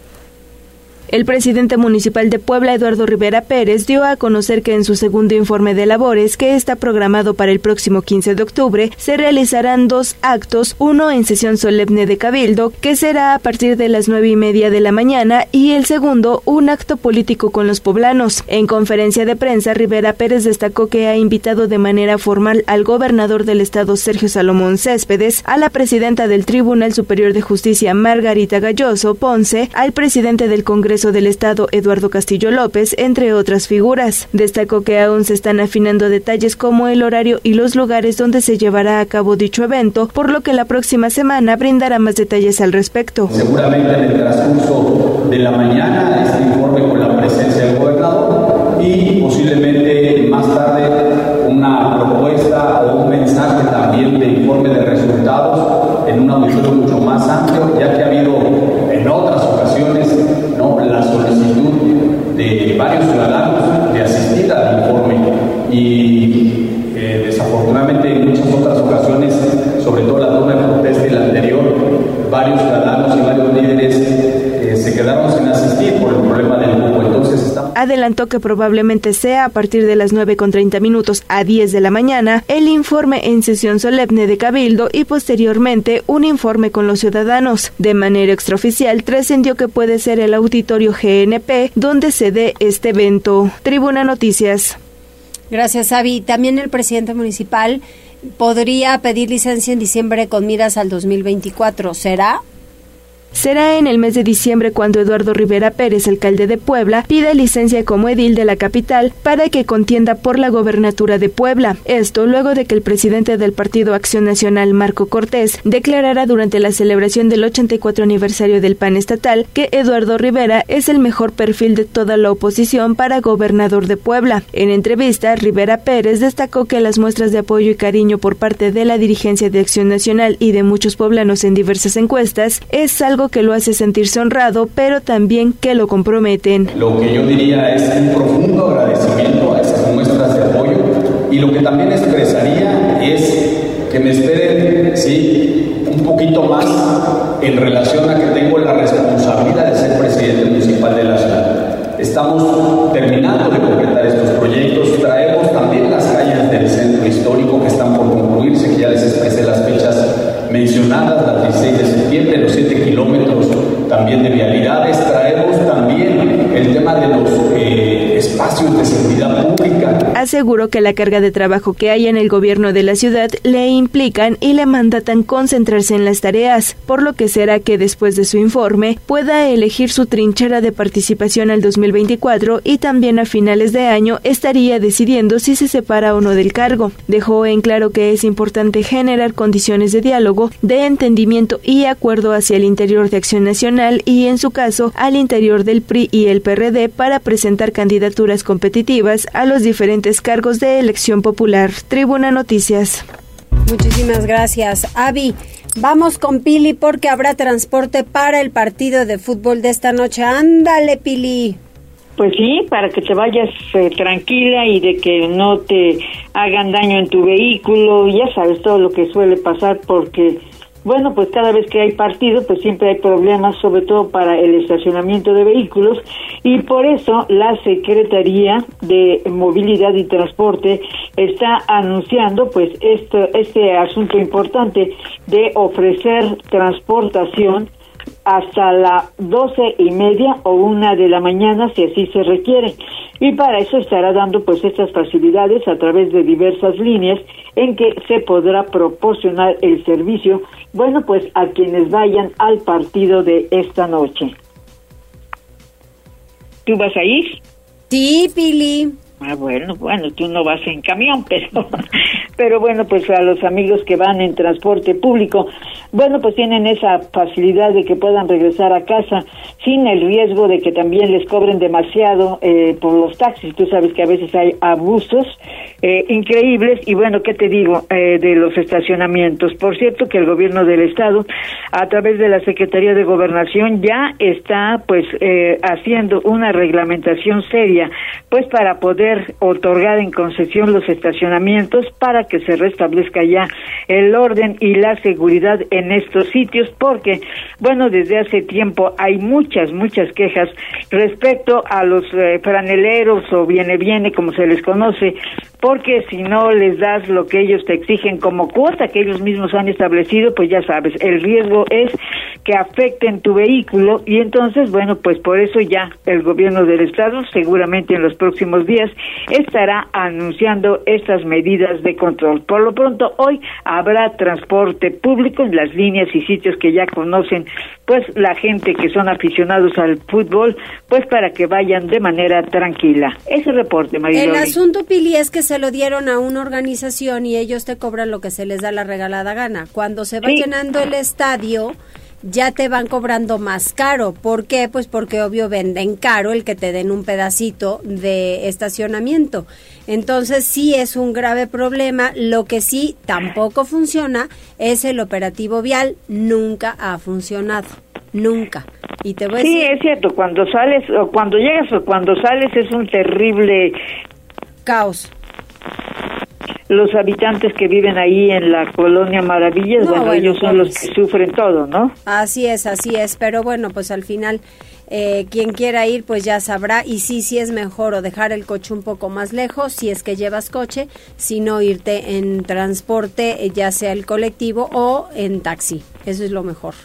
El presidente municipal de Puebla, Eduardo Rivera Pérez, dio a conocer que en su segundo informe de labores, que está programado para el próximo 15 de octubre, se realizarán dos actos, uno en sesión solemne de Cabildo, que será a partir de las nueve y media de la mañana, y el segundo, un acto político con los poblanos. En conferencia de prensa, Rivera Pérez destacó que ha invitado de manera formal al gobernador del estado, Sergio Salomón Céspedes, a la presidenta del Tribunal Superior de Justicia, Margarita Galloso Ponce, al presidente del Congreso del Estado Eduardo Castillo López, entre otras figuras. Destacó que aún se están afinando detalles como el horario y los lugares donde se llevará a cabo dicho evento, por lo que la próxima semana brindará más detalles al respecto. Seguramente en el transcurso de la mañana este informe con la presencia del gobernador y posiblemente más tarde una propuesta o un mensaje también de informe de resultados en un auditorio mucho más amplio, ya que ha habido en otras ocasiones la varios ciudadanos de asistir al informe y eh, desafortunadamente en muchas otras ocasiones, sobre todo la toma de protesta y la anterior, varios ciudadanos y varios líderes eh, se quedaron sin asistir por el problema del cupo. Adelantó que probablemente sea a partir de las 9 con 30 minutos a 10 de la mañana el informe en sesión solemne de Cabildo y posteriormente un informe con los ciudadanos. De manera extraoficial trascendió que puede ser el auditorio GNP donde se dé este evento. Tribuna Noticias. Gracias, Avi. También el presidente municipal podría pedir licencia en diciembre con miras al 2024. ¿Será? Será en el mes de diciembre cuando Eduardo Rivera Pérez, alcalde de Puebla, pida licencia como edil de la capital para que contienda por la gobernatura de Puebla. Esto luego de que el presidente del Partido Acción Nacional, Marco Cortés, declarara durante la celebración del 84 aniversario del PAN estatal que Eduardo Rivera es el mejor perfil de toda la oposición para gobernador de Puebla. En entrevista, Rivera Pérez destacó que las muestras de apoyo y cariño por parte de la dirigencia de Acción Nacional y de muchos poblanos en diversas encuestas es algo que lo hace sentirse honrado, pero también que lo comprometen. Lo que yo diría es un profundo agradecimiento a esas muestras de apoyo y lo que también expresaría es que me esperen, sí, un poquito más en relación a que tengo la responsabilidad de ser presidente municipal de la ciudad. Estamos terminando de completar estos proyectos, traemos también las calles del centro histórico que están por concluirse, que ya les expresé las fechas mencionadas, la 16 de septiembre, los 7 kilómetros también de vialidades. Traemos también el tema de los eh, Aseguró que la carga de trabajo que hay en el gobierno de la ciudad le implican y le mandatan concentrarse en las tareas, por lo que será que después de su informe pueda elegir su trinchera de participación al 2024 y también a finales de año estaría decidiendo si se separa o no del cargo. Dejó en claro que es importante generar condiciones de diálogo, de entendimiento y acuerdo hacia el interior de Acción Nacional y, en su caso, al interior del PRI y el PRD para presentar candidaturas competitivas a los diferentes cargos de elección popular. Tribuna Noticias. Muchísimas gracias, Avi. Vamos con Pili porque habrá transporte para el partido de fútbol de esta noche. Ándale, Pili. Pues sí, para que te vayas eh, tranquila y de que no te hagan daño en tu vehículo, ya sabes todo lo que suele pasar porque bueno, pues cada vez que hay partido, pues siempre hay problemas, sobre todo para el estacionamiento de vehículos, y por eso la Secretaría de Movilidad y Transporte está anunciando, pues, este, este asunto importante de ofrecer transportación hasta las doce y media o una de la mañana si así se requiere. Y para eso estará dando pues estas facilidades a través de diversas líneas en que se podrá proporcionar el servicio bueno pues a quienes vayan al partido de esta noche. ¿tú vas a ir? Sí, Pili Ah, bueno, bueno, tú no vas en camión, pero, pero bueno, pues a los amigos que van en transporte público, bueno, pues tienen esa facilidad de que puedan regresar a casa sin el riesgo de que también les cobren demasiado eh, por los taxis. Tú sabes que a veces hay abusos eh, increíbles y bueno, ¿qué te digo eh, de los estacionamientos? Por cierto que el gobierno del estado, a través de la Secretaría de Gobernación, ya está pues haciendo una reglamentación seria, pues para poder otorgar en concesión los estacionamientos para que se restablezca ya el orden y la seguridad en estos sitios porque, bueno, desde hace tiempo hay muchas, muchas quejas respecto a los eh, franeleros o viene viene como se les conoce, porque si no les das lo que ellos te exigen como cuota que ellos mismos han establecido, pues ya sabes, el riesgo es que afecten tu vehículo y entonces, bueno, pues por eso ya el gobierno del estado seguramente en los próximos días estará anunciando estas medidas de control. Por lo pronto, hoy habrá transporte público en las líneas y sitios que ya conocen, pues la gente que son aficionados al fútbol, pues para que vayan de manera tranquila. Ese reporte, María. El asunto, Pili, es que se lo dieron a una organización y ellos te cobran lo que se les da la regalada gana. Cuando se va llenando el estadio, ya te van cobrando más caro. ¿Por qué? Pues porque obvio venden caro el que te den un pedacito de estacionamiento. Entonces sí es un grave problema. Lo que sí tampoco funciona es el operativo vial. Nunca ha funcionado. Nunca. Y te voy a sí, decir... es cierto. Cuando sales o cuando llegas o cuando sales es un terrible caos los habitantes que viven ahí en la colonia Maravillas, bueno, ellos son los que sufren todo, ¿no? Así es, así es, pero bueno, pues al final eh, quien quiera ir pues ya sabrá y sí, sí es mejor o dejar el coche un poco más lejos si es que llevas coche, sino irte en transporte, eh, ya sea el colectivo o en taxi, eso es lo mejor.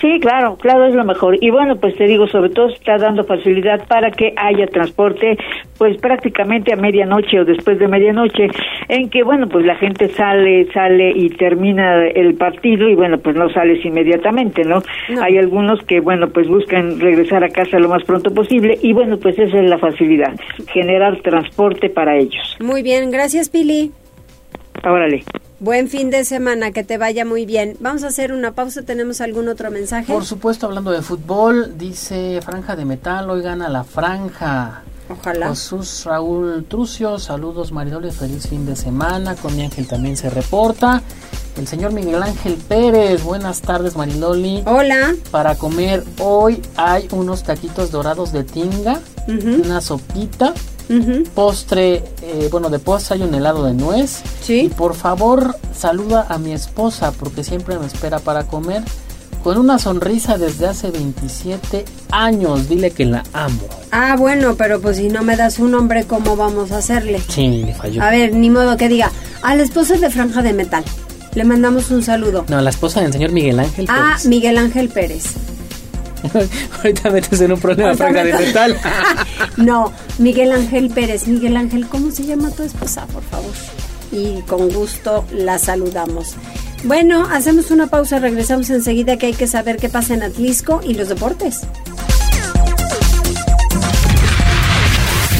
Sí, claro, claro, es lo mejor. Y bueno, pues te digo, sobre todo está dando facilidad para que haya transporte, pues prácticamente a medianoche o después de medianoche, en que, bueno, pues la gente sale, sale y termina el partido y, bueno, pues no sales inmediatamente, ¿no? Hay algunos que, bueno, pues buscan regresar a casa lo más pronto posible y, bueno, pues esa es la facilidad, generar transporte para ellos. Muy bien, gracias, Pili. Órale. Buen fin de semana, que te vaya muy bien. Vamos a hacer una pausa, ¿tenemos algún otro mensaje? Por supuesto, hablando de fútbol, dice Franja de Metal, hoy gana la Franja. Ojalá. Jesús Raúl Trucio, saludos Maridoli, feliz fin de semana. Con mi ángel también se reporta. El señor Miguel Ángel Pérez, buenas tardes Mariloli. Hola. Para comer hoy hay unos taquitos dorados de tinga, una sopita, Postre, eh, bueno, de postre hay un helado de nuez. Sí. Y por favor, saluda a mi esposa porque siempre me espera para comer. Con una sonrisa desde hace 27 años, dile que la amo. Ah, bueno, pero pues si no me das un nombre, ¿cómo vamos a hacerle? Sí, le falló. A ver, ni modo que diga, a la esposa de Franja de Metal. Le mandamos un saludo. No, a la esposa del señor Miguel Ángel Pérez. Ah, Miguel Ángel Pérez. Ahorita metes en un problema, Metal. no, Miguel Ángel Pérez. Miguel Ángel, ¿cómo se llama tu esposa, por favor? Y con gusto la saludamos. Bueno, hacemos una pausa, regresamos enseguida que hay que saber qué pasa en Atlisco y los deportes.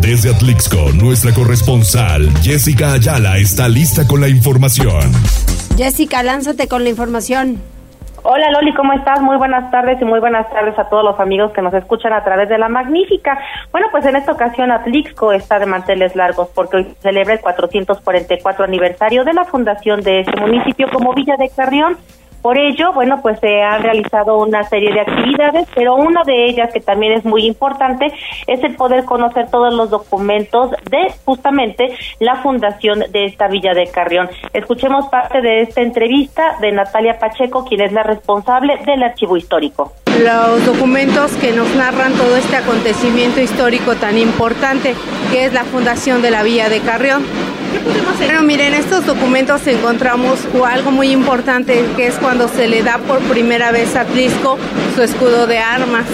Desde Atlixco, nuestra corresponsal Jessica Ayala está lista con la información. Jessica, lánzate con la información. Hola Loli, ¿cómo estás? Muy buenas tardes y muy buenas tardes a todos los amigos que nos escuchan a través de la magnífica. Bueno, pues en esta ocasión Atlixco está de manteles largos porque hoy celebra el 444 aniversario de la fundación de este municipio como Villa de Carrión. Por ello, bueno, pues se han realizado una serie de actividades, pero una de ellas que también es muy importante es el poder conocer todos los documentos de justamente la fundación de esta Villa de Carrión. Escuchemos parte de esta entrevista de Natalia Pacheco, quien es la responsable del archivo histórico. Los documentos que nos narran todo este acontecimiento histórico tan importante que es la fundación de la Villa de Carrión. Bueno, miren, en estos documentos encontramos algo muy importante que es cuando se le da por primera vez a Trisco su escudo de armas.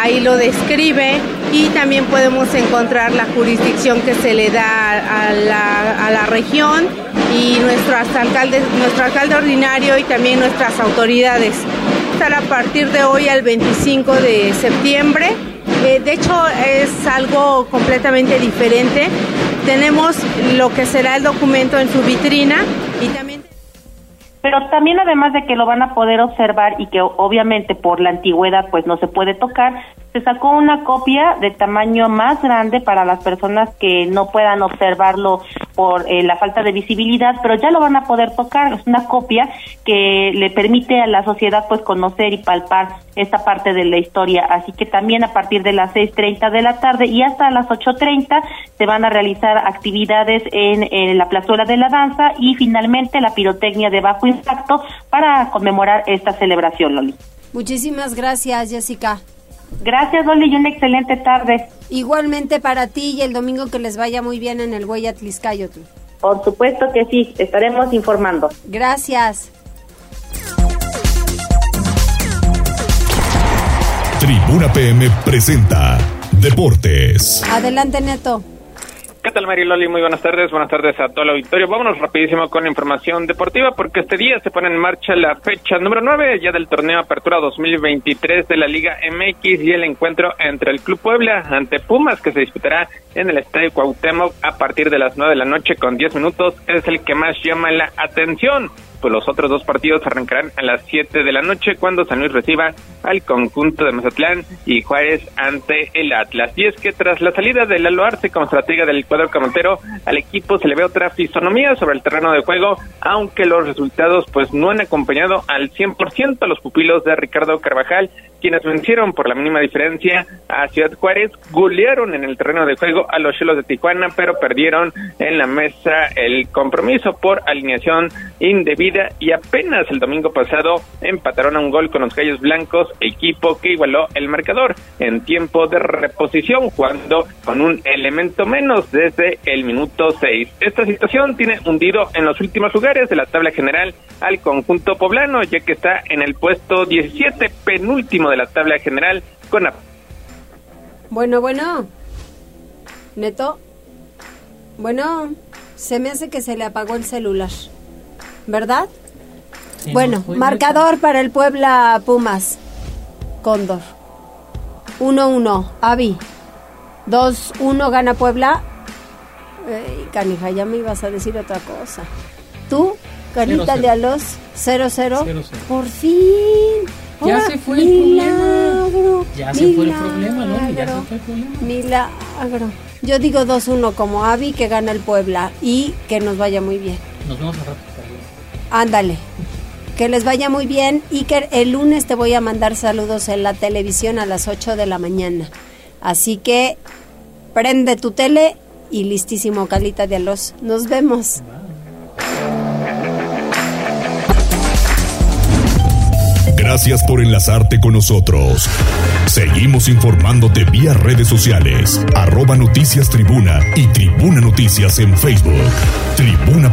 Ahí lo describe y también podemos encontrar la jurisdicción que se le da a la, a la región y nuestro alcalde, nuestro alcalde ordinario y también nuestras autoridades. Estar a partir de hoy al 25 de septiembre. Eh, de hecho, es algo completamente diferente tenemos lo que será el documento en su vitrina y también pero también además de que lo van a poder observar y que obviamente por la antigüedad pues no se puede tocar, se sacó una copia de tamaño más grande para las personas que no puedan observarlo por eh, la falta de visibilidad, pero ya lo van a poder tocar. Es una copia que le permite a la sociedad pues conocer y palpar esta parte de la historia. Así que también a partir de las 6.30 de la tarde y hasta las 8.30 se van a realizar actividades en, en la plazuela de la danza y finalmente la pirotecnia de bajo impacto para conmemorar esta celebración, Loli. Muchísimas gracias, Jessica. Gracias, Loli, y una excelente tarde. Igualmente para ti y el domingo que les vaya muy bien en el Huella Tliscayotl. Por supuesto que sí, estaremos informando. Gracias. Tribuna PM presenta Deportes. Adelante, Neto. ¿Qué tal, Mariloli? Muy buenas tardes. Buenas tardes a todo el auditorio. Vámonos rapidísimo con información deportiva porque este día se pone en marcha la fecha número 9 ya del torneo Apertura 2023 de la Liga MX y el encuentro entre el Club Puebla ante Pumas que se disputará en el Estadio Cuauhtémoc a partir de las 9 de la noche con 10 minutos es el que más llama la atención pues los otros dos partidos arrancarán a las 7 de la noche cuando San Luis reciba al conjunto de Mazatlán y Juárez ante el Atlas. Y es que tras la salida de Lalo Arce como estratega del cuadro camotero, al equipo se le ve otra fisonomía sobre el terreno de juego, aunque los resultados pues no han acompañado al 100% a los pupilos de Ricardo Carvajal, quienes vencieron por la mínima diferencia a Ciudad Juárez, golearon en el terreno de juego a los Chelos de Tijuana, pero perdieron en la mesa el compromiso por alineación indebida y apenas el domingo pasado empataron a un gol con los Gallos Blancos, equipo que igualó el marcador en tiempo de reposición, jugando con un elemento menos desde el minuto 6. Esta situación tiene hundido en los últimos lugares de la tabla general al conjunto poblano, ya que está en el puesto 17, penúltimo de la tabla general, con... Bueno, bueno. Neto. Bueno, se me hace que se le apagó el celular. ¿Verdad? bueno, marcador para el Puebla Pumas. Cóndor. 1-1, Avi. 2-1 gana Puebla. Ey, canija, ya me ibas a decir otra cosa. ¿Tú, Carlita de Alos? 0-0. Por fin. Ya se fue el problema. Ya se fue el problema, ¿no? Ya se fue el problema. Milagro. Yo digo 2-1 como Avi que gana el Puebla y que nos vaya muy bien. Nos vemos a rato. Ándale. Que les vaya muy bien y que el lunes te voy a mandar saludos en la televisión a las 8 de la mañana. Así que prende tu tele y listísimo, Calita de Alos. Nos vemos. Gracias por enlazarte con nosotros. Seguimos informándote vía redes sociales, arroba noticias tribuna y tribuna noticias en Facebook. Tribuna